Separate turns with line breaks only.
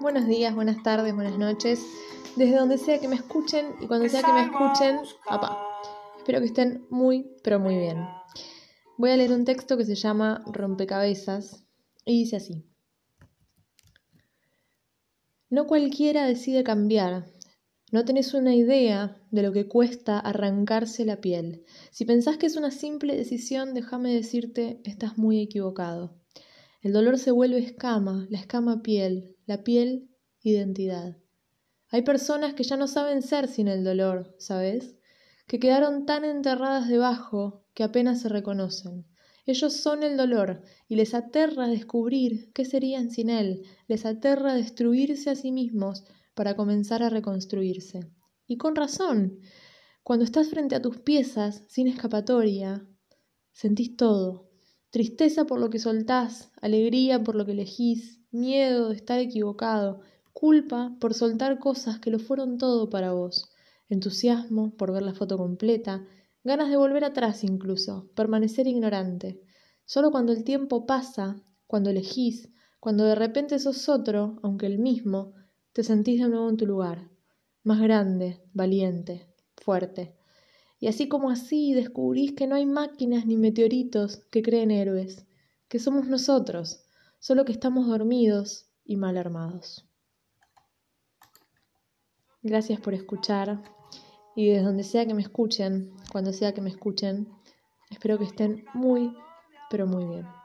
buenos días, buenas tardes, buenas noches, desde donde sea que me escuchen y cuando sea que me escuchen, papá. Espero que estén muy, pero muy bien. Voy a leer un texto que se llama Rompecabezas y dice así. No cualquiera decide cambiar. No tenés una idea de lo que cuesta arrancarse la piel. Si pensás que es una simple decisión, déjame decirte, estás muy equivocado. El dolor se vuelve escama, la escama piel, la piel identidad. Hay personas que ya no saben ser sin el dolor, ¿sabes? Que quedaron tan enterradas debajo que apenas se reconocen. Ellos son el dolor y les aterra descubrir qué serían sin él, les aterra destruirse a sí mismos para comenzar a reconstruirse. Y con razón, cuando estás frente a tus piezas, sin escapatoria, sentís todo, Tristeza por lo que soltás, alegría por lo que elegís, miedo de estar equivocado, culpa por soltar cosas que lo fueron todo para vos, entusiasmo por ver la foto completa, ganas de volver atrás incluso, permanecer ignorante. Solo cuando el tiempo pasa, cuando elegís, cuando de repente sos otro, aunque el mismo, te sentís de nuevo en tu lugar, más grande, valiente, fuerte. Y así como así descubrís que no hay máquinas ni meteoritos que creen héroes, que somos nosotros, solo que estamos dormidos y mal armados. Gracias por escuchar y desde donde sea que me escuchen, cuando sea que me escuchen, espero que estén muy, pero muy bien.